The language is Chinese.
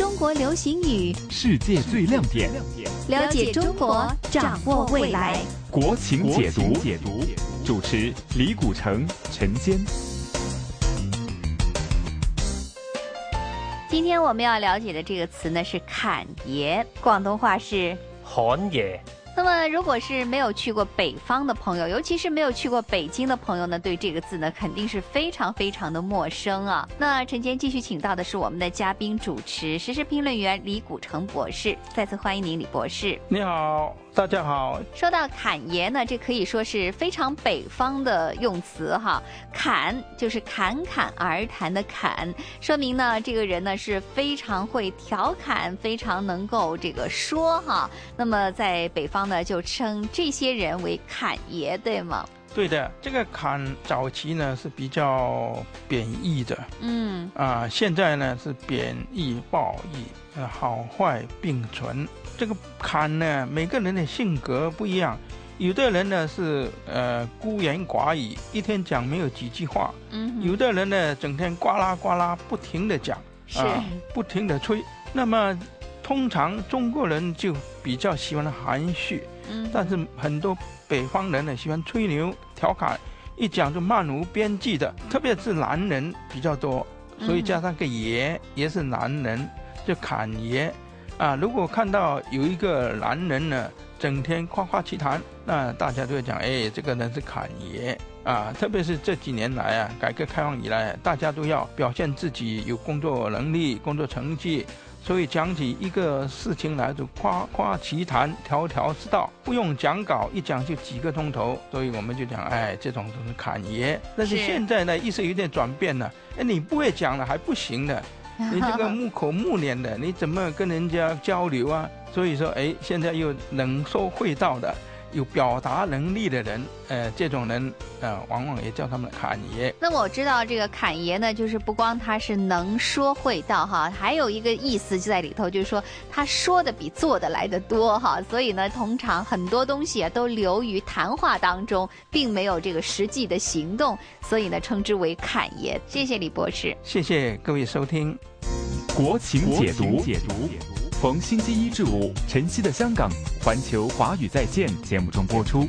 中国流行语，世界最亮点，了解中国，掌握未来。国情解读，解读，主持李古城、陈坚。今天我们要了解的这个词呢是“侃爷”，广东话是侃爷。那么，如果是没有去过北方的朋友，尤其是没有去过北京的朋友呢，对这个字呢，肯定是非常非常的陌生啊。那陈坚继续请到的是我们的嘉宾主持、时事评论员李古城博士，再次欢迎您，李博士。你好。大家好，说到侃爷呢，这可以说是非常北方的用词哈。侃就是侃侃而谈的侃，说明呢这个人呢是非常会调侃，非常能够这个说哈。那么在北方呢就称这些人为侃爷，对吗？对的，这个侃早期呢是比较贬义的，嗯啊，现在呢是贬义褒义，呃，好坏并存。这个侃呢，每个人的性格不一样，有的人呢是呃孤言寡语，一天讲没有几句话；嗯，有的人呢整天呱啦呱啦不停的讲，是不停的吹。那么通常中国人就比较喜欢含蓄，嗯，但是很多北方人呢喜欢吹牛调侃，一讲就漫无边际的，特别是男人比较多，所以加上个爷也是男人，就侃爷。啊，如果看到有一个男人呢，整天夸夸其谈，那大家都会讲，哎，这个人是侃爷啊。特别是这几年来啊，改革开放以来，大家都要表现自己有工作能力、工作成绩，所以讲起一个事情来就夸夸其谈，条条是道，不用讲稿，一讲就几个钟头。所以我们就讲，哎，这种都是侃爷。但是现在呢，意识有点转变了，哎，你不会讲了还不行的。你这个木口木脸的，你怎么跟人家交流啊？所以说，哎，现在又能说会道的。有表达能力的人，呃，这种人，呃，往往也叫他们侃爷。那我知道这个侃爷呢，就是不光他是能说会道哈，还有一个意思就在里头，就是说他说的比做的来的多哈。所以呢，通常很多东西啊都流于谈话当中，并没有这个实际的行动，所以呢，称之为侃爷。谢谢李博士，谢谢各位收听《国情解读》。解读逢星期一至五，晨曦的香港环球华语在线节目中播出。